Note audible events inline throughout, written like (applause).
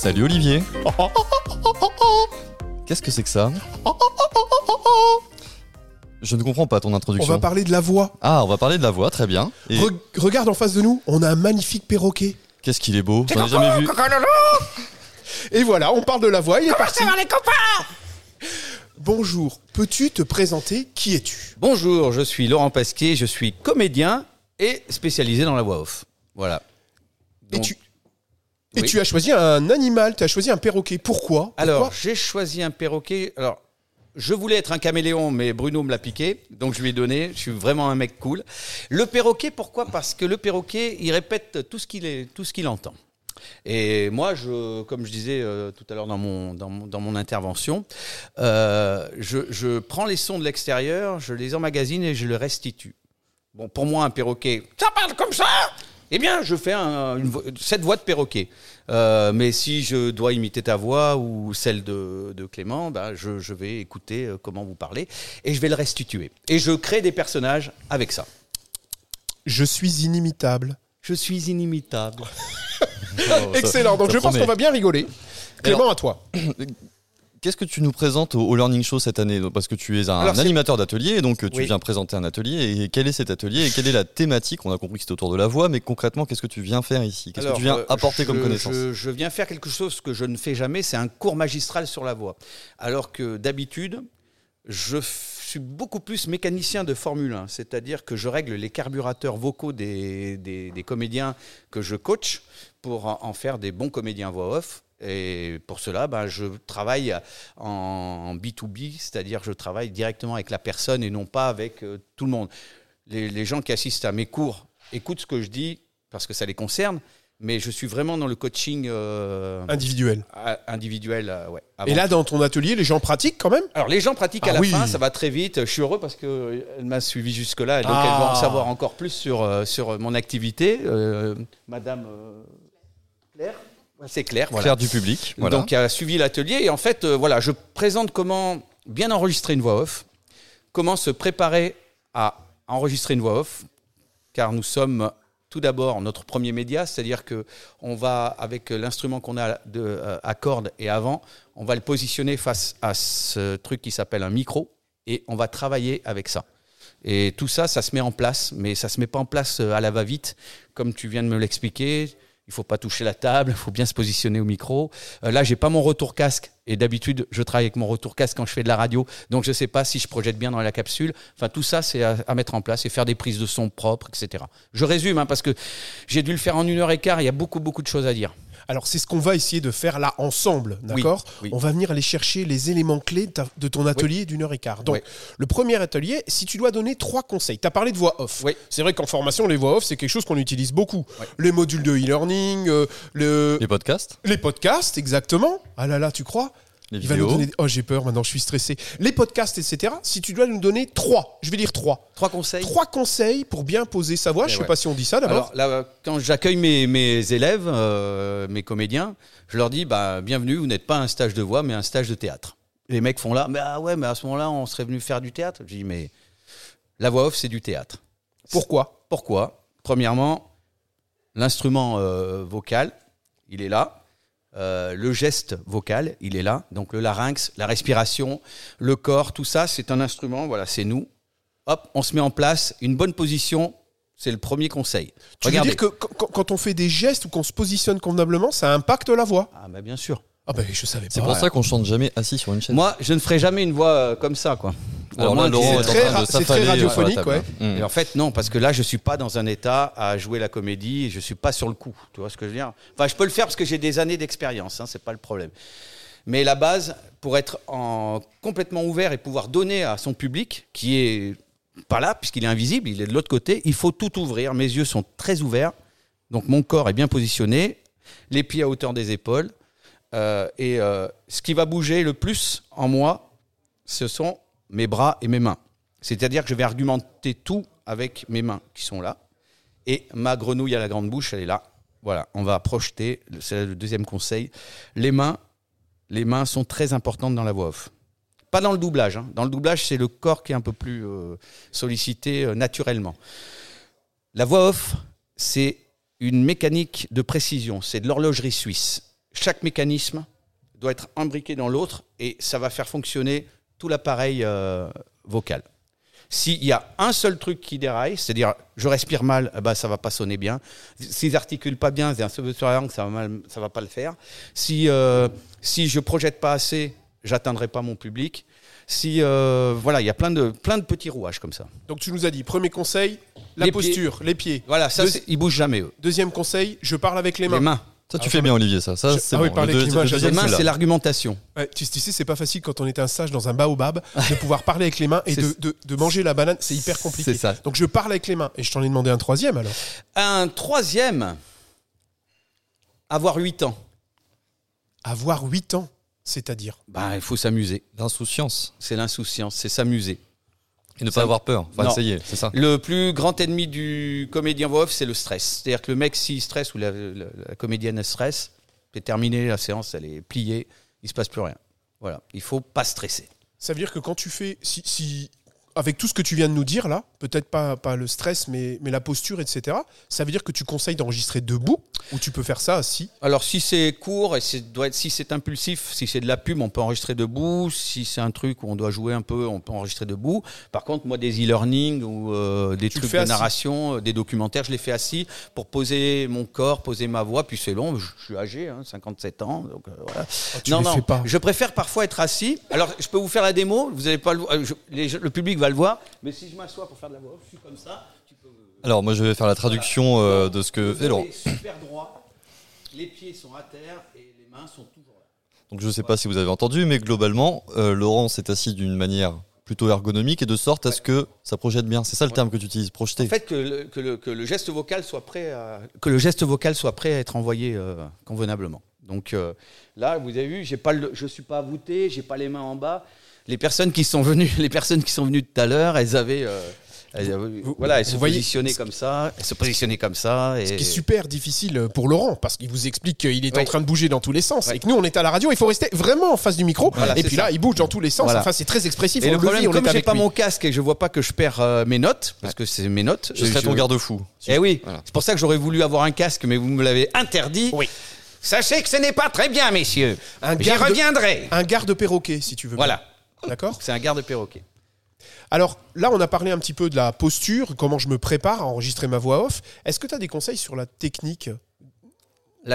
Salut Olivier. (laughs) Qu'est-ce que c'est que ça Je ne comprends pas ton On introduction. va parler de la voix. Ah, on va parler de la voix, très bien. Et Re- regarde en face de nous, on a un magnifique perroquet. qu'est-ce qu'il est beau J'en ai jamais vu. (laughs) Et voilà, on parle de la voix, il est parti. Bonjour, peux-tu te présenter? Qui es-tu? Bonjour, je suis Laurent Pasquier, je suis comédien et spécialisé dans la voix off. Voilà. Et tu et oui. tu as choisi un animal, tu as choisi un perroquet. Pourquoi? Pourquoi? Alors, j'ai choisi un perroquet. Alors, je voulais être un caméléon, mais Bruno me l'a piqué, donc je lui ai donné. Je suis vraiment un mec cool. Le perroquet, pourquoi? Parce que le perroquet, il répète tout ce qu'il est, tout ce qu'il entend. Et moi, je, comme je disais euh, tout à l'heure dans mon, dans, mon, dans mon intervention, euh, je, je prends les sons de l'extérieur, je les emmagasine et je les restitue. Bon, pour moi, un perroquet, ça parle comme ça Eh bien, je fais un- une vo- cette voix de perroquet. Euh, mais si je dois imiter ta voix ou celle de, de Clément, ben, je, je vais écouter euh, comment vous parlez et je vais le restituer. Et je crée des personnages avec ça. Je suis inimitable. Je suis inimitable. Oh, (laughs) ça- Excellent, donc ça je pense qu'on va bien rigoler. Clément, à toi. (clears throat) Qu'est-ce que tu nous présentes au, au Learning Show cette année? Parce que tu es un Alors, animateur d'atelier, donc tu Oui. viens présenter un atelier. Et quel est cet atelier? Et quelle est la thématique? On a compris que c'était autour de la voix, mais concrètement, qu'est-ce que tu viens faire ici? Qu'est-ce que tu viens euh, apporter comme connaissance? je, je viens faire quelque chose que je ne fais jamais, c'est un cours magistral sur la voix. Alors que d'habitude, je suis beaucoup plus mécanicien de Formule 1, c'est-à-dire que je règle les carburateurs vocaux des, des- des comédiens que je coach pour en en faire des bons comédiens voix off. Et pour cela, ben, je travaille en B2B, c'est-à-dire je travaille directement avec la personne et non pas avec euh, tout le monde. Les, les gens qui assistent à mes cours écoutent ce que je dis parce que ça les concerne, mais je suis vraiment dans le coaching euh, Individuel. individuel. euh, ouais, avant. Et là, dans ton atelier, les gens pratiquent quand même? Alors les gens pratiquent à Ah la oui. fin, ça va très vite. Je suis heureux parce qu'elle m'a suivi jusque-là, et donc Ah. elle va en savoir encore plus sur, sur mon activité. Madame Claire C'est Claire, voilà. Claire du public. Voilà. Donc, a suivi l'atelier. Et en fait, euh, voilà, je présente comment bien enregistrer une voix off, comment se préparer à enregistrer une voix off, car nous sommes tout d'abord notre premier média, c'est-à-dire que on va avec l'instrument qu'on a de, euh, à cordes et avant, on va le positionner face à ce truc qui s'appelle un micro et on va travailler avec ça. Et tout ça, ça se met en place, mais ça se met pas en place euh, à la va-vite, comme tu viens de me l'expliquer. Il faut pas toucher la table, il faut bien se positionner au micro. Euh, là, j'ai pas mon retour casque, et d'habitude, je travaille avec mon retour casque quand je fais de la radio, donc je sais pas si je projette bien dans la capsule. Enfin, tout ça, c'est à, à mettre en place et faire des prises de son propres, etc. Je résume, hein, parce que j'ai dû le faire en une heure et quart. Il y a beaucoup, beaucoup de choses à dire. Alors, c'est ce qu'on va essayer de faire là ensemble, d'accord oui. On va venir aller chercher les éléments clés de, ta- de ton atelier d'une heure et quart. Donc, Oui. le premier atelier, si tu dois donner trois conseils, tu as parlé de voix off. Oui. C'est vrai qu'en formation, les voix off, c'est quelque chose qu'on utilise beaucoup. Oui. Les modules de e-learning, euh, le... Les podcasts, les podcasts, exactement. Ah là là, tu crois? Les Il va nous donner... Oh, j'ai peur, maintenant je suis stressé. Les podcasts, etc. Si tu dois nous donner trois, je vais dire trois. Trois conseils. Trois conseils pour bien poser sa voix. Eh je sais ouais. pas si on dit ça d'abord. Alors là, quand j'accueille mes, mes élèves, euh, mes comédiens, je leur dis bah, bienvenue, vous n'êtes pas un stage de voix, mais un stage de théâtre. Les mecs font là, mais ah ouais, mais à ce moment-là, on serait venu faire du théâtre. Je dis mais la voix off, c'est du théâtre. Pourquoi? Pourquoi? Premièrement, l'instrument euh, vocal, il est là. Euh, le geste vocal, il est là. Donc le larynx, la respiration, le corps, tout ça, c'est un instrument. Voilà, c'est nous. Hop, on se met en place, une bonne position. C'est le premier conseil. Tu veux dire que quand, quand on fait des gestes ou qu'on se positionne convenablement, ça impacte la voix? Ah bah bien sûr. Ah ben je savais pas. C'est pour ça qu'on chante jamais assis sur une chaise. Moi, je ne ferai jamais une voix euh, comme ça, quoi. Alors là, Laurent très c'est très s'affaler sur la radiophonique, table. ouais. Mm. Et en fait, non, parce que là, je suis pas dans un état à jouer la comédie et je suis pas sur le coup. Tu vois ce que je veux dire? Enfin, je peux le faire parce que j'ai des années d'expérience, hein, c'est pas le problème. Mais la base, pour être en, complètement ouvert et pouvoir donner à son public, qui est pas là, puisqu'il est invisible, il est de l'autre côté, il faut tout ouvrir. Mes yeux sont très ouverts, donc mon corps est bien positionné, les pieds à hauteur des épaules. Euh, et euh, ce qui va bouger le plus en moi, ce sont mes bras et mes mains. C'est-à-dire que je vais argumenter tout avec mes mains qui sont là. Et ma grenouille à la grande bouche, elle est là. Voilà, on va projeter, c'est le deuxième conseil. Les mains, les mains sont très importantes dans la voix off. Pas dans le doublage. hein. Dans le doublage, c'est le corps qui est un peu plus euh, sollicité naturellement. La voix off, c'est une mécanique de précision. C'est de l'horlogerie suisse. Chaque mécanisme doit être imbriqué dans l'autre et ça va faire fonctionner tout l'appareil euh, vocal. S'il y a un seul truc qui déraille, c'est-à-dire je respire mal, ben, ça va pas sonner bien. Si j'articule pas bien, c'est un peu sur la langue, ça va mal, ça va pas le faire. Si euh, si je projette pas assez, j'atteindrai pas mon public. Si euh, voilà, il y a plein de plein de petits rouages comme ça. Donc tu nous as dit, premier conseil, la Les posture, les pieds. Voilà, ça Deux- ils bougent jamais eux. Deuxième conseil, je parle avec les mains. Les mains, Ça, tu Ah, fais bien, Olivier, ça. Ça, c'est ah oui, bon. parler le j'adore. les deuxième, mains c'est l'argumentation. Ouais, tu, tu sais, c'est pas facile quand on est un sage dans un baobab de pouvoir parler avec les mains et de, de- de manger la banane. C'est hyper compliqué. C'est ça. Donc je parle avec les mains. Et je t'en ai demandé un troisième alors. Un troisième, avoir 8 ans. Avoir 8 ans, c'est-à-dire? Ben, il faut s'amuser. L'insouciance. C'est l'insouciance, c'est s'amuser. Et ne Ça- pas avoir peur. Enfin, Non. essayer, c'est ça. Le plus grand ennemi du comédien voix off, c'est le stress. C'est-à-dire que le mec, s'il stresse ou la, la- la comédienne stresse, c'est terminé, la séance, elle est pliée, il se passe plus rien. Voilà, il faut pas stresser. Ça veut dire que quand tu fais. Si, si- avec tout ce que tu viens de nous dire là, peut-être pas, pas le stress, mais, mais la posture, etc., ça veut dire que tu conseilles d'enregistrer debout ou tu peux faire ça assis Alors si c'est court et doit être, si c'est impulsif, si c'est de la pub, on peut enregistrer debout. Si c'est un truc où on doit jouer un peu, on peut enregistrer debout. Par contre, moi, des e-learning ou euh, des Tu trucs de assis. narration, euh, des documentaires, je les fais assis pour poser mon corps, poser ma voix. Puis c'est long, je je suis âgé, hein, 57 ans, donc euh, voilà. Ah, Tu non, les non, fais pas. je préfère parfois être assis. Alors, je peux vous faire la démo. Vous allez pas le, je- les- le public va le voir. Mais si je m'assois pour faire de la voix, off, je suis comme ça. Tu peux. Alors, moi, je vais faire la traduction euh, de ce que fait Laurent. super droit. Les pieds sont à terre et les mains sont toujours là. Donc, je ne sais pas si vous avez entendu, mais globalement, euh, Laurent s'est assis d'une manière plutôt ergonomique et de sorte à ce que ça projette bien. C'est ça le Ouais. terme que tu utilises, projeter. En fait, que le, que le- que le geste vocal soit prêt à que le geste vocal soit prêt à être envoyé euh, convenablement. Donc euh, là, vous avez vu, j'ai pas le, je suis pas voûté, j'ai pas les mains en bas. Les personnes qui sont venues, les personnes qui sont venues tout à l'heure, elles avaient, euh, elles avaient- Vous- voilà, elles vous se voyez, positionnaient comme ça, elles se positionnaient comme ça. Et... Ce qui est super difficile pour Laurent, parce qu'il vous explique qu'il est en train de bouger dans tous les sens. Oui. Et que nous, on est à la radio, il faut rester vraiment en face du micro. Voilà, et puis ça. là, il bouge dans tous les sens. Voilà. Enfin, c'est très expressif. Et on le problème, vit, comme j'ai pas lui. mon casque et je vois pas que je perds euh, mes notes, parce que c'est mes notes. Je- ton garde-fou. Eh oui, Voilà. c'est pour ça que j'aurais voulu avoir un casque, mais vous me l'avez interdit. Oui. Sachez que ce n'est pas très bien, messieurs. Un J'y reviendrai. Un garde perroquet, si tu veux. bien. Voilà, D'accord c'est un garde perroquet. Alors là, on a parlé un petit peu de la posture, comment je me prépare à enregistrer ma voix off. Est-ce que tu as des conseils sur la technique?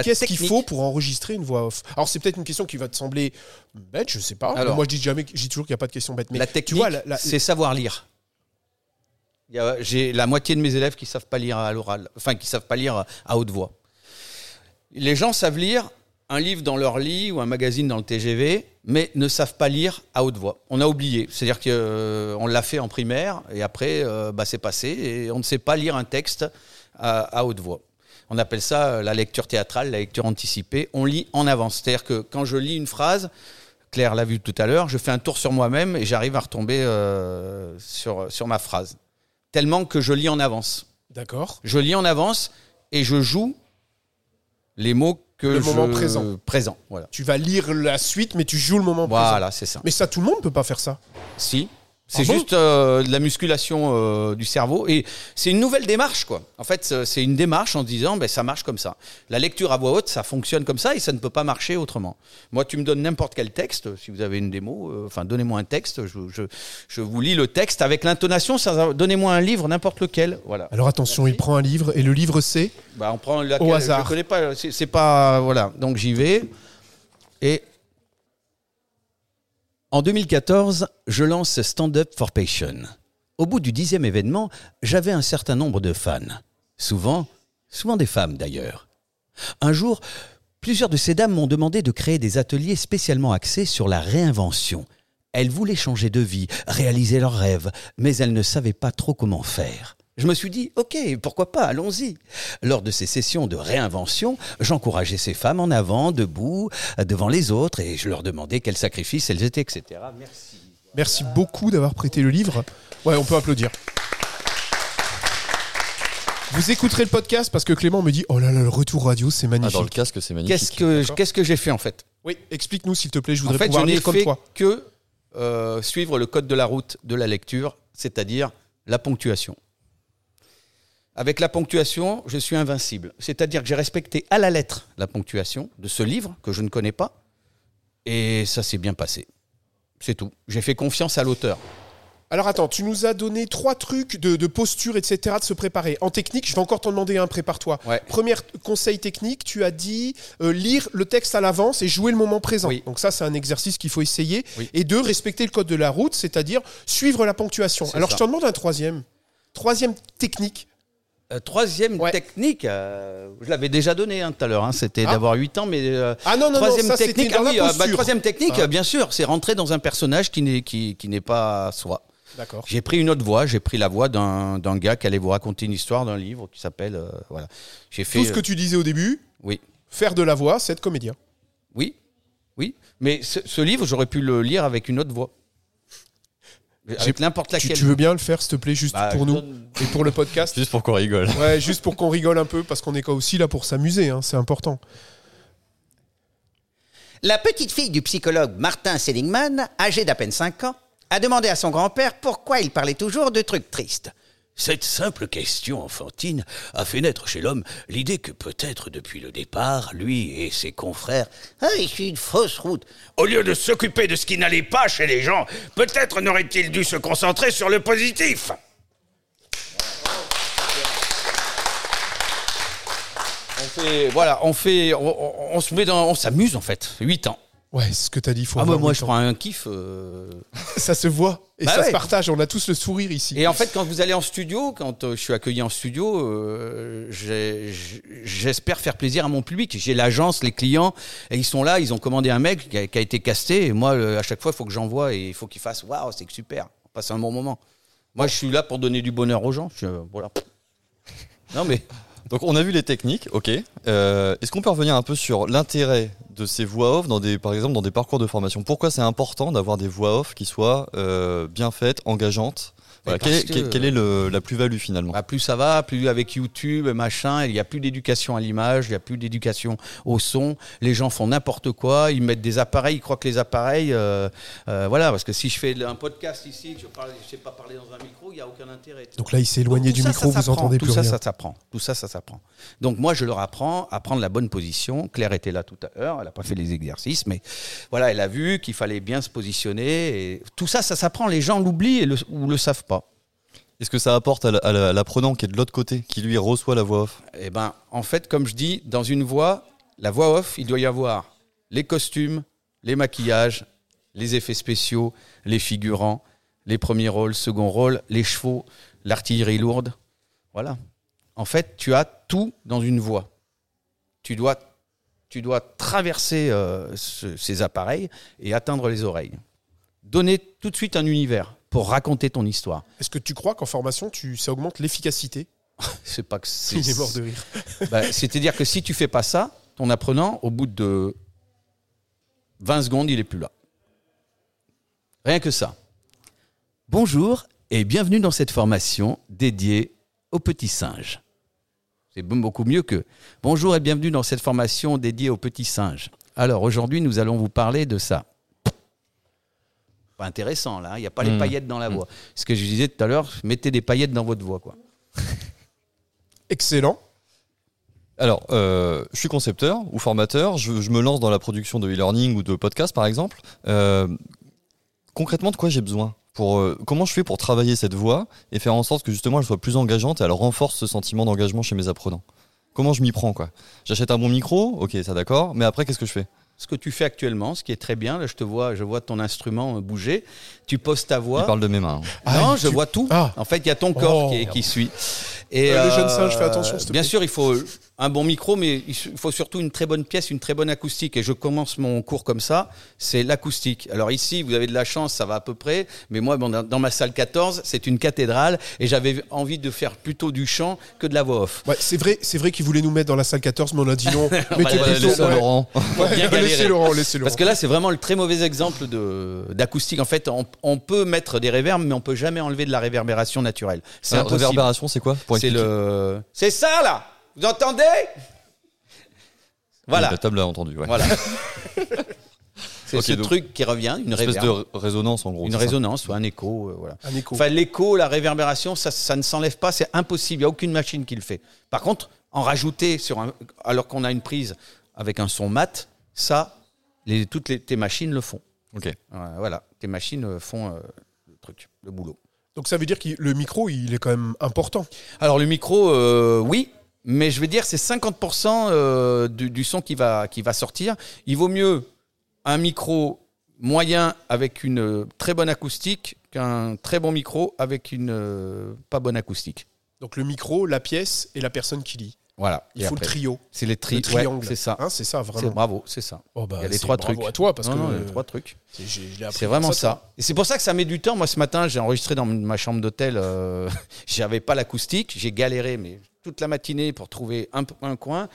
Qu'est-ce qu'il faut pour enregistrer une voix off? Alors c'est peut-être une question qui va te sembler bête, je sais pas. Alors. moi, je dis jamais, je dis toujours qu'il n'y a pas de question bête. Mais la tu technique, vois, la- la- c'est savoir lire. J'ai la moitié de mes élèves qui savent pas lire à l'oral, enfin qui savent pas lire à haute voix. Les gens savent lire un livre dans leur lit ou un magazine dans le TGV, mais ne savent pas lire à haute voix. On a oublié, c'est-à-dire qu'on l'a fait en primaire et après euh, bah, c'est passé et on ne sait pas lire un texte à, à haute voix. On appelle ça euh, la lecture théâtrale, la lecture anticipée. On lit en avance, c'est-à-dire que quand je lis une phrase, Claire l'a vu tout à l'heure, je fais un tour sur moi-même et j'arrive à retomber euh, sur, sur ma phrase. Tellement que je lis en avance. D'accord. Je lis en avance et je joue les mots que Le je... moment présent. Présent, voilà. Tu vas lire la suite, mais tu joues le moment présent. Voilà, c'est ça. Mais ça, tout le monde peut pas faire ça. Si. C'est Ah bon juste euh, de la musculation euh, du cerveau et c'est une nouvelle démarche quoi. En fait, c'est- une démarche en se disant ben ça marche comme ça. La lecture à voix haute, ça fonctionne comme ça et ça ne peut pas marcher autrement. Moi, tu me donnes n'importe quel texte, si vous avez une démo, euh, enfin donnez-moi un texte, je, je, je vous lis le texte avec l'intonation. ça- Donnez-moi un livre, n'importe lequel, voilà. Alors attention, il prend un livre et le livre c'est Bah, on prend laquelle, Au hasard. Je connais pas. C'est pas voilà. Donc j'y vais et en 2014, je lance Stand Up for Passion. Au bout du dixième événement, j'avais un certain nombre de fans. Souvent, souvent des femmes d'ailleurs. Un jour, plusieurs de ces dames m'ont demandé de créer des ateliers spécialement axés sur la réinvention. Elles voulaient changer de vie, réaliser leurs rêves, mais elles ne savaient pas trop comment faire. Je me suis dit, ok, pourquoi pas, allons-y. Lors de ces sessions de réinvention, j'encourageais ces femmes en avant, debout, devant les autres, et je leur demandais quels sacrifices elles étaient, etc. Merci. Merci beaucoup d'avoir prêté le livre. Ouais, on peut applaudir. Vous écouterez le podcast parce que Clément me dit Oh là là, le retour radio, c'est Ah, magnifique. dans le casque, c'est magnifique. Qu'est-ce que, D'accord. qu'est-ce que j'ai fait en fait? Oui, explique-nous s'il te plaît, je En voudrais fait, je pouvoir n'ai lire comme fait toi. que euh, suivre le code de la route de la lecture, c'est-à-dire la ponctuation. Avec la ponctuation, je suis invincible. C'est-à-dire que j'ai respecté à la lettre la ponctuation de ce livre que je ne connais pas, et ça s'est bien passé. C'est tout. J'ai fait confiance à l'auteur. Alors attends, tu nous as donné trois trucs de, de posture, etc., de se préparer. En technique, je vais encore t'en demander un, prépare-toi. Ouais. Premier conseil technique, tu as dit euh, lire le texte à l'avance et jouer le moment présent. Oui. Donc ça, c'est un exercice qu'il faut essayer. Oui. Et deux, respecter le code de la route, c'est-à-dire suivre la ponctuation. Alors ça. je t'en demande un troisième. Troisième technique. Euh, troisième Ouais. technique, euh, je l'avais déjà donné hein, tout à l'heure, hein, c'était Ah. d'avoir 8 ans, mais euh, Ah non, non, non, troisième ça c'était technique, ah oui, bah, troisième technique, Ah. bien sûr, c'est rentrer dans un personnage qui n'est qui, qui n'est pas soi. D'accord. J'ai pris une autre voix, j'ai pris la voix d'un d'un gars qui allait vous raconter une histoire d'un livre qui s'appelle voilà. J'ai fait Tout ce que tu disais au début, oui, faire de la voix, c'est être comédien. oui, oui, mais ce, ce livre j'aurais pu le lire avec une autre voix, avec n'importe Tu, laquelle. tu veux bien le faire, s'il te plaît, juste Bah, pour nous donne- et pour le podcast (laughs) Juste pour qu'on rigole. Ouais, juste pour qu'on rigole un peu, parce qu'on est aussi là pour s'amuser, hein, c'est important. La petite fille du psychologue Martin Seligman, âgée d'à peine 5 ans, a demandé à son grand-père pourquoi il parlait toujours de trucs tristes. Cette simple question enfantine a fait naître chez l'homme l'idée que peut-être depuis le départ, lui et ses confrères avaient eu une fausse route. Au lieu de s'occuper de ce qui n'allait pas chez les gens, peut-être n'aurait-il dû se concentrer sur le positif. On fait voilà, on fait on se met dans on s'amuse en fait, 8 ans. Ouais, ce que t'as dit, il faut Ah bah, moi je prends un kiff euh, (laughs) Ça se voit et Bah ça ouais. se partage, on a tous le sourire ici. Et en fait, quand vous allez en studio, quand euh, je suis accueilli en studio, euh, j'ai- j'espère faire plaisir à mon public. J'ai l'agence, les clients, et ils sont là, ils ont commandé un mec qui a, qui a été casté, et moi, euh, à chaque fois, il faut que j'envoie et il faut qu'il fasse Waouh, c'est super, on passe un bon moment. Moi, je suis là pour donner du bonheur aux gens. Je- voilà. Non, mais Donc on a vu les techniques, ok. Euh, Est-ce qu'on peut revenir un peu sur l'intérêt de ces voix off, dans des, par exemple dans des parcours de formation? Pourquoi c'est important d'avoir des voix off qui soient euh, bien faites, engageantes? Voilà, Mais quelle, est, que- quelle- quelle est le- la plus-value finalement? Bah, plus ça va, plus avec YouTube, machin, il n'y a plus d'éducation à l'image, il n'y a plus d'éducation au son. Les gens font n'importe quoi, ils mettent des appareils, ils croient que les appareils, euh, euh, voilà, parce que si je fais un podcast ici, je je sais pas parler dans un micro, il n'y a aucun intérêt. Donc là, il s'est éloigné Tout du ça, micro, ça vous s'apprend. entendez Tout plus ça, rien. ça s'apprend. Tout ça, ça s'apprend. Donc moi, je leur apprends à prendre la bonne position. Claire était là tout à l'heure, elle n'a pas fait les exercices, mais voilà, elle a vu qu'il fallait bien se positionner. Et tout ça, ça s'apprend. Les gens l'oublient ou le savent pas. Est-ce que ça apporte à la- à la- à l'apprenant qui est de l'autre côté, qui lui reçoit la voix off Eh ben, en fait, comme je dis, dans une voix, la voix off, il doit y avoir les costumes, les maquillages, les effets spéciaux, les figurants, les premiers rôles, second rôle, les chevaux, l'artillerie lourde. Voilà. En fait, tu as tout dans une voix. Tu dois, tu dois traverser euh, ce- ces appareils et atteindre les oreilles. Donner tout de suite un univers pour raconter ton histoire. Est-ce que tu crois qu'en formation, tu, ça augmente l'efficacité (laughs) C'est pas que (laughs) c'est. Il est mort de rire. (laughs) Bah, C'est-à-dire que si tu fais pas ça, ton apprenant, au bout de 20 secondes, il est plus là. Rien que ça. Bonjour et bienvenue dans cette formation dédiée aux petits singes. C'est beaucoup mieux que bonjour et bienvenue dans cette formation dédiée aux petits singes. Alors aujourd'hui, nous allons vous parler de ça. Pas intéressant là, hein. il n'y a pas les Mmh. paillettes dans la voix. Ce que je disais tout à l'heure, mettez des paillettes dans votre voix. Quoi. (laughs) Excellent. Alors, euh, je suis concepteur ou formateur, je, je me lance dans la production de e-learning ou de podcast par exemple. Euh, concrètement, de quoi j'ai besoin pour, euh, Comment je fais pour travailler cette voix et faire en sorte que justement elle soit plus engageante et elle renforce ce sentiment d'engagement chez mes apprenants? Comment je m'y prends quoi? J'achète un bon micro, ok, ça d'accord, mais après qu'est-ce que je fais? Ce que tu fais actuellement, ce qui est très bien. Là, je te vois, je vois ton instrument euh, bouger. Tu poses ta voix. parle de mes mains. hein. Ah, non, je tu- vois tout. Ah. En fait, il y a ton corps Oh. qui, qui suit. Et Euh, le jeune singe, fais attention, Bien sûr, il faut un bon micro, mais il faut surtout une très bonne pièce, une très bonne acoustique. Et je commence mon cours comme ça, c'est l'acoustique. Alors ici, vous avez de la chance, ça va à peu près. Mais moi, bon, dans, ma salle 14, c'est une cathédrale, et j'avais envie de faire plutôt du chant que de la voix off. Ouais, c'est vrai, c'est vrai qu'il voulait nous mettre dans la salle 14, mais on a dit non. (laughs) Mettez va Ouais, plutôt. laissez ouais. Laurent. Ouais, bien galérer. laissez Laurent, laissez Laurent. Parce que là, c'est vraiment le très mauvais exemple de- d'acoustique. En fait, on, on peut mettre des réverbes, mais on peut jamais enlever de la réverbération naturelle. C'est réverbération, c'est quoi Pour C'est le. C'est ça là. Vous entendez Voilà. La table a entendu. Ouais. Voilà. (laughs) C'est ce donc, truc qui revient, une Une espèce de résonance en gros. une résonance ou un écho, euh, voilà. Un écho. Enfin, l'écho, la réverbération, ça, ça ne s'enlève pas, c'est impossible. Il n'y a aucune machine qui le fait. Par contre, en rajouter sur un, alors qu'on a une prise avec un son mat, ça, les, toutes les, tes machines le font. Ok. Euh, Voilà, tes machines euh, font euh, le truc, le boulot. Donc ça veut dire que le micro, il est quand même important. Alors le micro, euh, oui, mais je vais dire c'est 50% euh, du, du son qui va, qui va sortir. Il vaut mieux un micro moyen avec une euh, très bonne acoustique qu'un très bon micro avec une euh, pas bonne acoustique. Donc le micro, la pièce et la personne qui lit. Voilà. Il Et faut après, le trio, C'est les tri le triangle. ouais, c'est ça. Hein, c'est ça C'est vraiment. bravo, c'est ça. Oh, bah, il y a les trois bravo trucs. à toi parce Non, que non, euh, les trois trucs. c'est- vraiment ça. Et c'est pour ça que ça met du temps. Moi, ce matin, j'ai enregistré dans ma chambre d'hôtel. Euh, (laughs) J'avais pas l'acoustique. J'ai galéré, mais toute la matinée pour trouver un, un coin.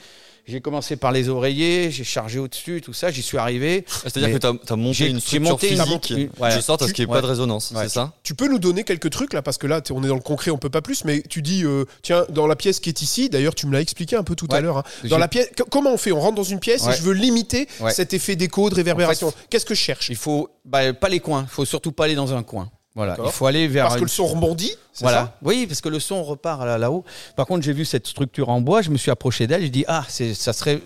J'ai commencé par les oreillers. J'ai chargé au-dessus, tout ça. J'y suis arrivé. Ah, C'est-à-dire que tu as, monté une j'ai structure monté une- physique une- de ouais. sorte à ce qu'il n'y ait ouais. pas de résonance, Ouais. c'est ça? Tu peux nous donner quelques trucs là parce que là on est dans le concret, on peut pas plus. Mais tu dis euh, tiens dans la pièce qui est ici. D'ailleurs tu me l'as expliqué un peu tout à l'heure. hein. Dans la pièce, co- comment on fait? On rentre dans une pièce et je veux limiter Ouais. cet effet d'écho, de réverbération. En fait, Qu'est-ce que je cherche? Il faut bah, pas les coins. Il faut surtout pas aller dans un coin. Voilà. Il faut aller vers. Parce que une- le son rebondit. c'est Voilà. ça? Oui, parce que le son repart là- là-haut. Par contre, j'ai vu cette structure en bois, je me suis approché d'elle, je dis ah, c'est ça serait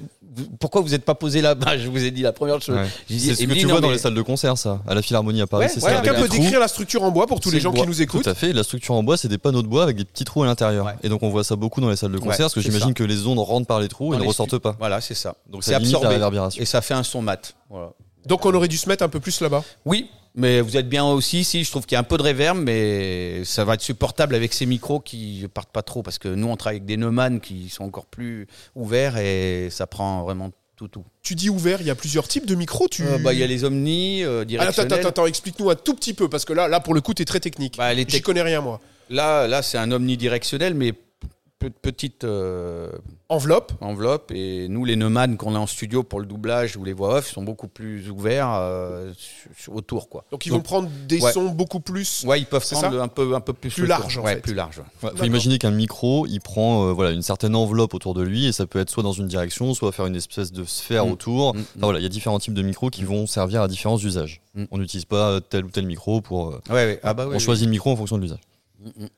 pourquoi vous n'êtes pas posé là-bas? (laughs) Je vous ai dit la première chose. Ouais. J'ai dit- C'est ce que dit, tu vois dans les salles de concert, ça. À la Philharmonie à Paris, Ouais, c'est ouais, ça. avec Quelqu'un un peut décrire la structure en bois pour tous les gens qui nous Tout écoutent. à fait. La structure en bois, c'est des panneaux de bois avec des petits trous à l'intérieur. Ouais. Et donc on voit ça beaucoup dans les salles de concert Ouais, parce que j'imagine que les ondes rentrent par les trous Dans et ne ressortent pas. Voilà, c'est ça. Donc c'est absorbé et ça fait un son mat. Donc on aurait dû se mettre un peu plus là-bas? Oui, mais vous êtes bien aussi. Si, je trouve qu'il y a un peu de réverb, mais ça va être supportable avec ces micros qui partent pas trop parce que nous on travaille avec des Neumann qui sont encore plus ouverts et ça prend vraiment tout tout. Tu dis ouvert, il y a plusieurs types de micros. Tu... Euh, bah, il y a les Omni euh, Ah, attends, directionnels. attends, attends, explique-nous un tout petit peu parce que là, là pour le coup, t'es très technique. Bah, J'y connais rien moi. Là, là, c'est un omnidirectionnel, mais petite euh, Enveloppe. enveloppe. Et nous, les Neumann qu'on a en studio pour le doublage ou les voix off sont beaucoup plus ouverts euh, autour, quoi. Donc ils vont prendre des Ouais. sons beaucoup plus. Ouais, ils peuvent prendre un peu, un peu plus large, en ouais, fait. plus large. ouais. Faut imaginer qu'un micro, il prend euh, voilà une certaine enveloppe autour de lui et ça peut être soit dans une direction, soit faire une espèce de sphère Mm. autour. Mm, Enfin, voilà, il y a différents types de micros qui vont servir à différents usages. Mm. On n'utilise pas tel ou tel micro pour. euh, Ouais, ouais. Ah bah on choisit le micro en fonction de l'usage. Mm, mm.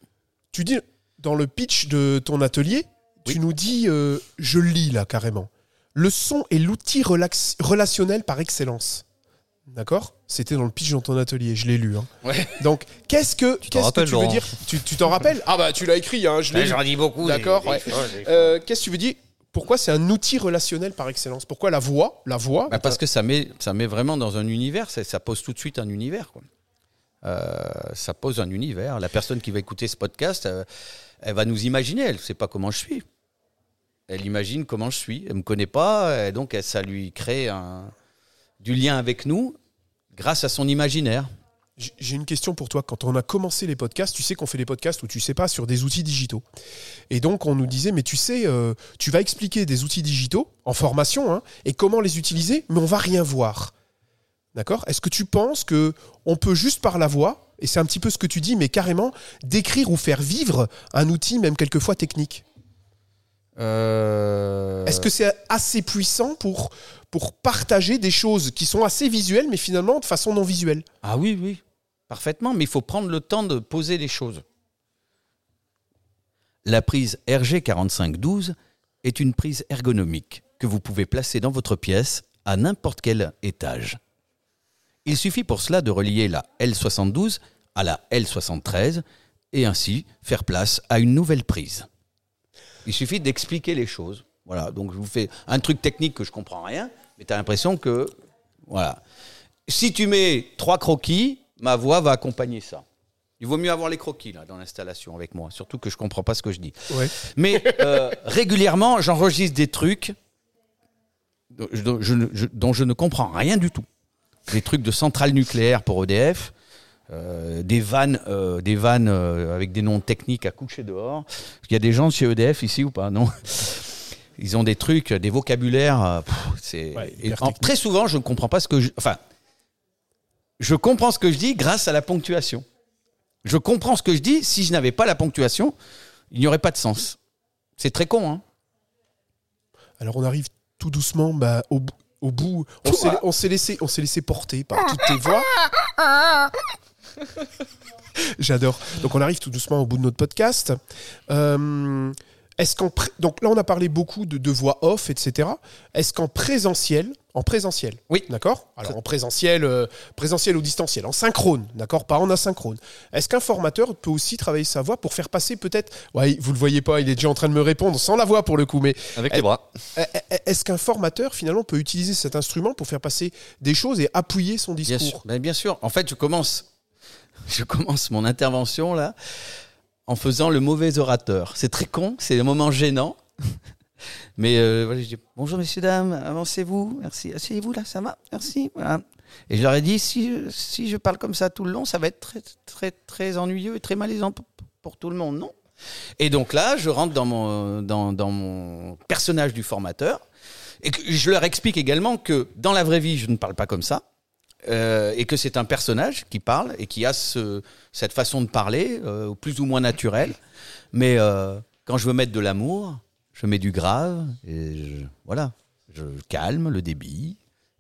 Tu dis dans le pitch de ton atelier, tu nous dis, euh, je le lis là carrément. Le son est l'outil relax- relationnel par excellence. D'accord? C'était dans le pitch dans ton atelier, je l'ai lu. hein. Ouais. Donc, qu'est-ce que t'en qu'est-ce que tu veux dire? Tu tu t'en rappelles? Ah bah tu l'as écrit, hein, je l'ai lu. J'en dis beaucoup. D'accord, ouais. Euh, Qu'est-ce que tu veux dire? Pourquoi c'est un outil relationnel par excellence? Pourquoi la voix La voix? Bah, parce que ça met, ça met vraiment dans un univers, ça, ça pose tout de suite un univers. Quoi. Euh, ça pose un univers. La personne qui va écouter ce podcast, euh, elle va nous imaginer, elle ne sait pas comment je suis. Elle imagine comment je suis, elle ne me connaît pas, et donc ça lui crée un, du lien avec nous grâce à son imaginaire. J'ai une question pour toi. Quand on a commencé les podcasts, tu sais qu'on fait des podcasts où tu sais pas sur des outils digitaux. Et donc on nous disait, mais tu sais, euh, tu vas expliquer des outils digitaux en formation hein, et comment les utiliser, mais on va rien voir. D'accord? Est-ce que tu penses que on peut juste par la voix, et c'est un petit peu ce que tu dis, mais carrément décrire ou faire vivre un outil, même quelquefois technique Euh, Est-ce que c'est assez puissant pour, pour partager des choses qui sont assez visuelles, mais finalement de façon non visuelle? Ah oui, oui, parfaitement, mais il faut prendre le temps de poser les choses. La prise RG4512 est une prise ergonomique que vous pouvez placer dans votre pièce à n'importe quel étage. Il suffit pour cela de relier la L72 à la L73 et ainsi faire place à une nouvelle prise. Il suffit d'expliquer les choses. Voilà, donc je vous fais un truc technique que je comprends rien, mais tu as l'impression que voilà. Si tu mets trois croquis, ma voix va accompagner ça. Il vaut mieux avoir les croquis là dans l'installation avec moi, surtout que je comprends pas ce que je dis. Ouais. Mais euh, régulièrement, j'enregistre des trucs dont je, dont je ne- je- dont je ne comprends rien du tout. Des trucs de centrale nucléaire pour EDF, euh, des vannes, euh, des vannes euh, avec des noms techniques à coucher dehors. Il y a des gens chez EDF ici ou pas Non. (laughs) Ils ont des trucs, des vocabulaires. c'est Ouais, très souvent, je ne comprends pas ce que je. Enfin, je comprends ce que je dis grâce à la ponctuation. Je comprends ce que je dis. Si je n'avais pas la ponctuation, il n'y aurait pas de sens. C'est très con, hein Alors on arrive tout doucement bah, au, bout- au bout, on s'est, on s'est laissé, on s'est laissé porter par toutes tes voix. (laughs) J'adore. Donc on arrive tout doucement au bout de notre podcast. Euh, est-ce qu'en donc là on a parlé beaucoup de, de voix off, etc. Est-ce qu'en présentiel, en présentiel, Oui. d'accord? Alors en présentiel, euh, présentiel ou distanciel, en synchrone, d'accord, pas en asynchrone. Est-ce qu'un formateur peut aussi travailler sa voix pour faire passer peut-être, ouais, vous le voyez pas, il est déjà en train de me répondre sans la voix pour le coup, mais Avec les bras. est-ce qu'un formateur finalement peut utiliser cet instrument pour faire passer des choses et appuyer son Bien discours? sûr. Ben, bien sûr. En fait, je commence, je commence mon intervention là en faisant le mauvais orateur. C'est très con, c'est un moment gênant. (laughs) Mais euh, voilà, je dis bonjour messieurs dames, avancez-vous, merci, asseyez-vous là, ça va, merci. Voilà. Et je leur ai dit si si je parle comme ça tout le long, ça va être très très très ennuyeux et très malaisant pour, tout le monde, non? Et donc là, je rentre dans mon dans, dans mon personnage du formateur et je leur explique également que dans la vraie vie, je ne parle pas comme ça. Euh, et que c'est un personnage qui parle et qui a ce, cette façon de parler, euh, plus ou moins naturelle. Mais euh, quand je veux mettre de l'amour, je mets du grave, et je- voilà, je calme le débit.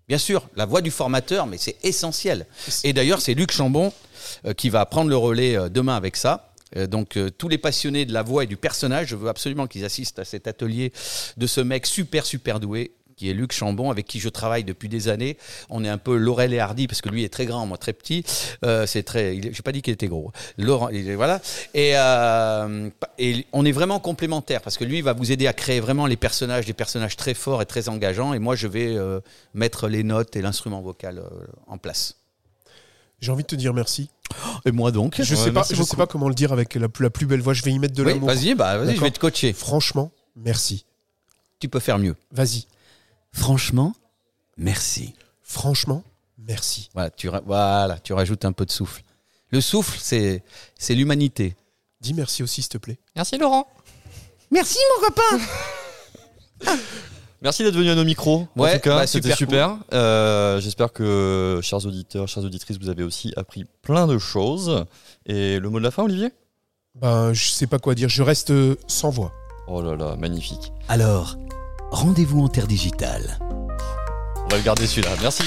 Bien sûr, la voix du formateur, mais c'est essentiel. Et d'ailleurs, c'est Luc Chambon qui va prendre le relais demain avec ça. Donc, tous les passionnés de la voix et du personnage, je veux absolument qu'ils assistent à cet atelier de ce mec super, super doué qui est Luc Chambon, avec qui je travaille depuis des années. On est un peu Laurel et Hardy, parce que lui est très grand, moi très petit. Euh, c'est très. J'ai pas dit qu'il était gros. Laurent, voilà. Et, euh, et on est vraiment complémentaires, parce que lui va vous aider à créer vraiment les personnages, des personnages très forts et très engageants. Et moi, je vais euh, mettre les notes et l'instrument vocal euh, en place. J'ai envie de te dire merci. Et moi donc. Je Ouais, sais pas, je sais pas comment le dire avec la, plus- la plus belle voix. Je vais y mettre de Oui, l'amour. vas-y, bah, vas-y, je vais te coacher. Franchement, merci. Tu peux faire mieux. Vas-y. Franchement, merci. Franchement, merci. Voilà, tu, ra- voilà, tu rajoutes un peu de souffle. Le souffle, c'est c'est l'humanité. Dis merci aussi, s'il te plaît. Merci Laurent. Merci mon copain (laughs) Merci d'être venu à nos micros. Ouais, en tout cas, bah, c'était super super. Euh, J'espère que, chers auditeurs, chères auditrices, vous avez aussi appris plein de choses. Et le mot de la fin, Olivier? Ben, je sais pas quoi dire. Je reste euh, sans voix. Oh là là, magnifique. Alors, rendez-vous en terre digitale. On va le garder celui-là. Merci.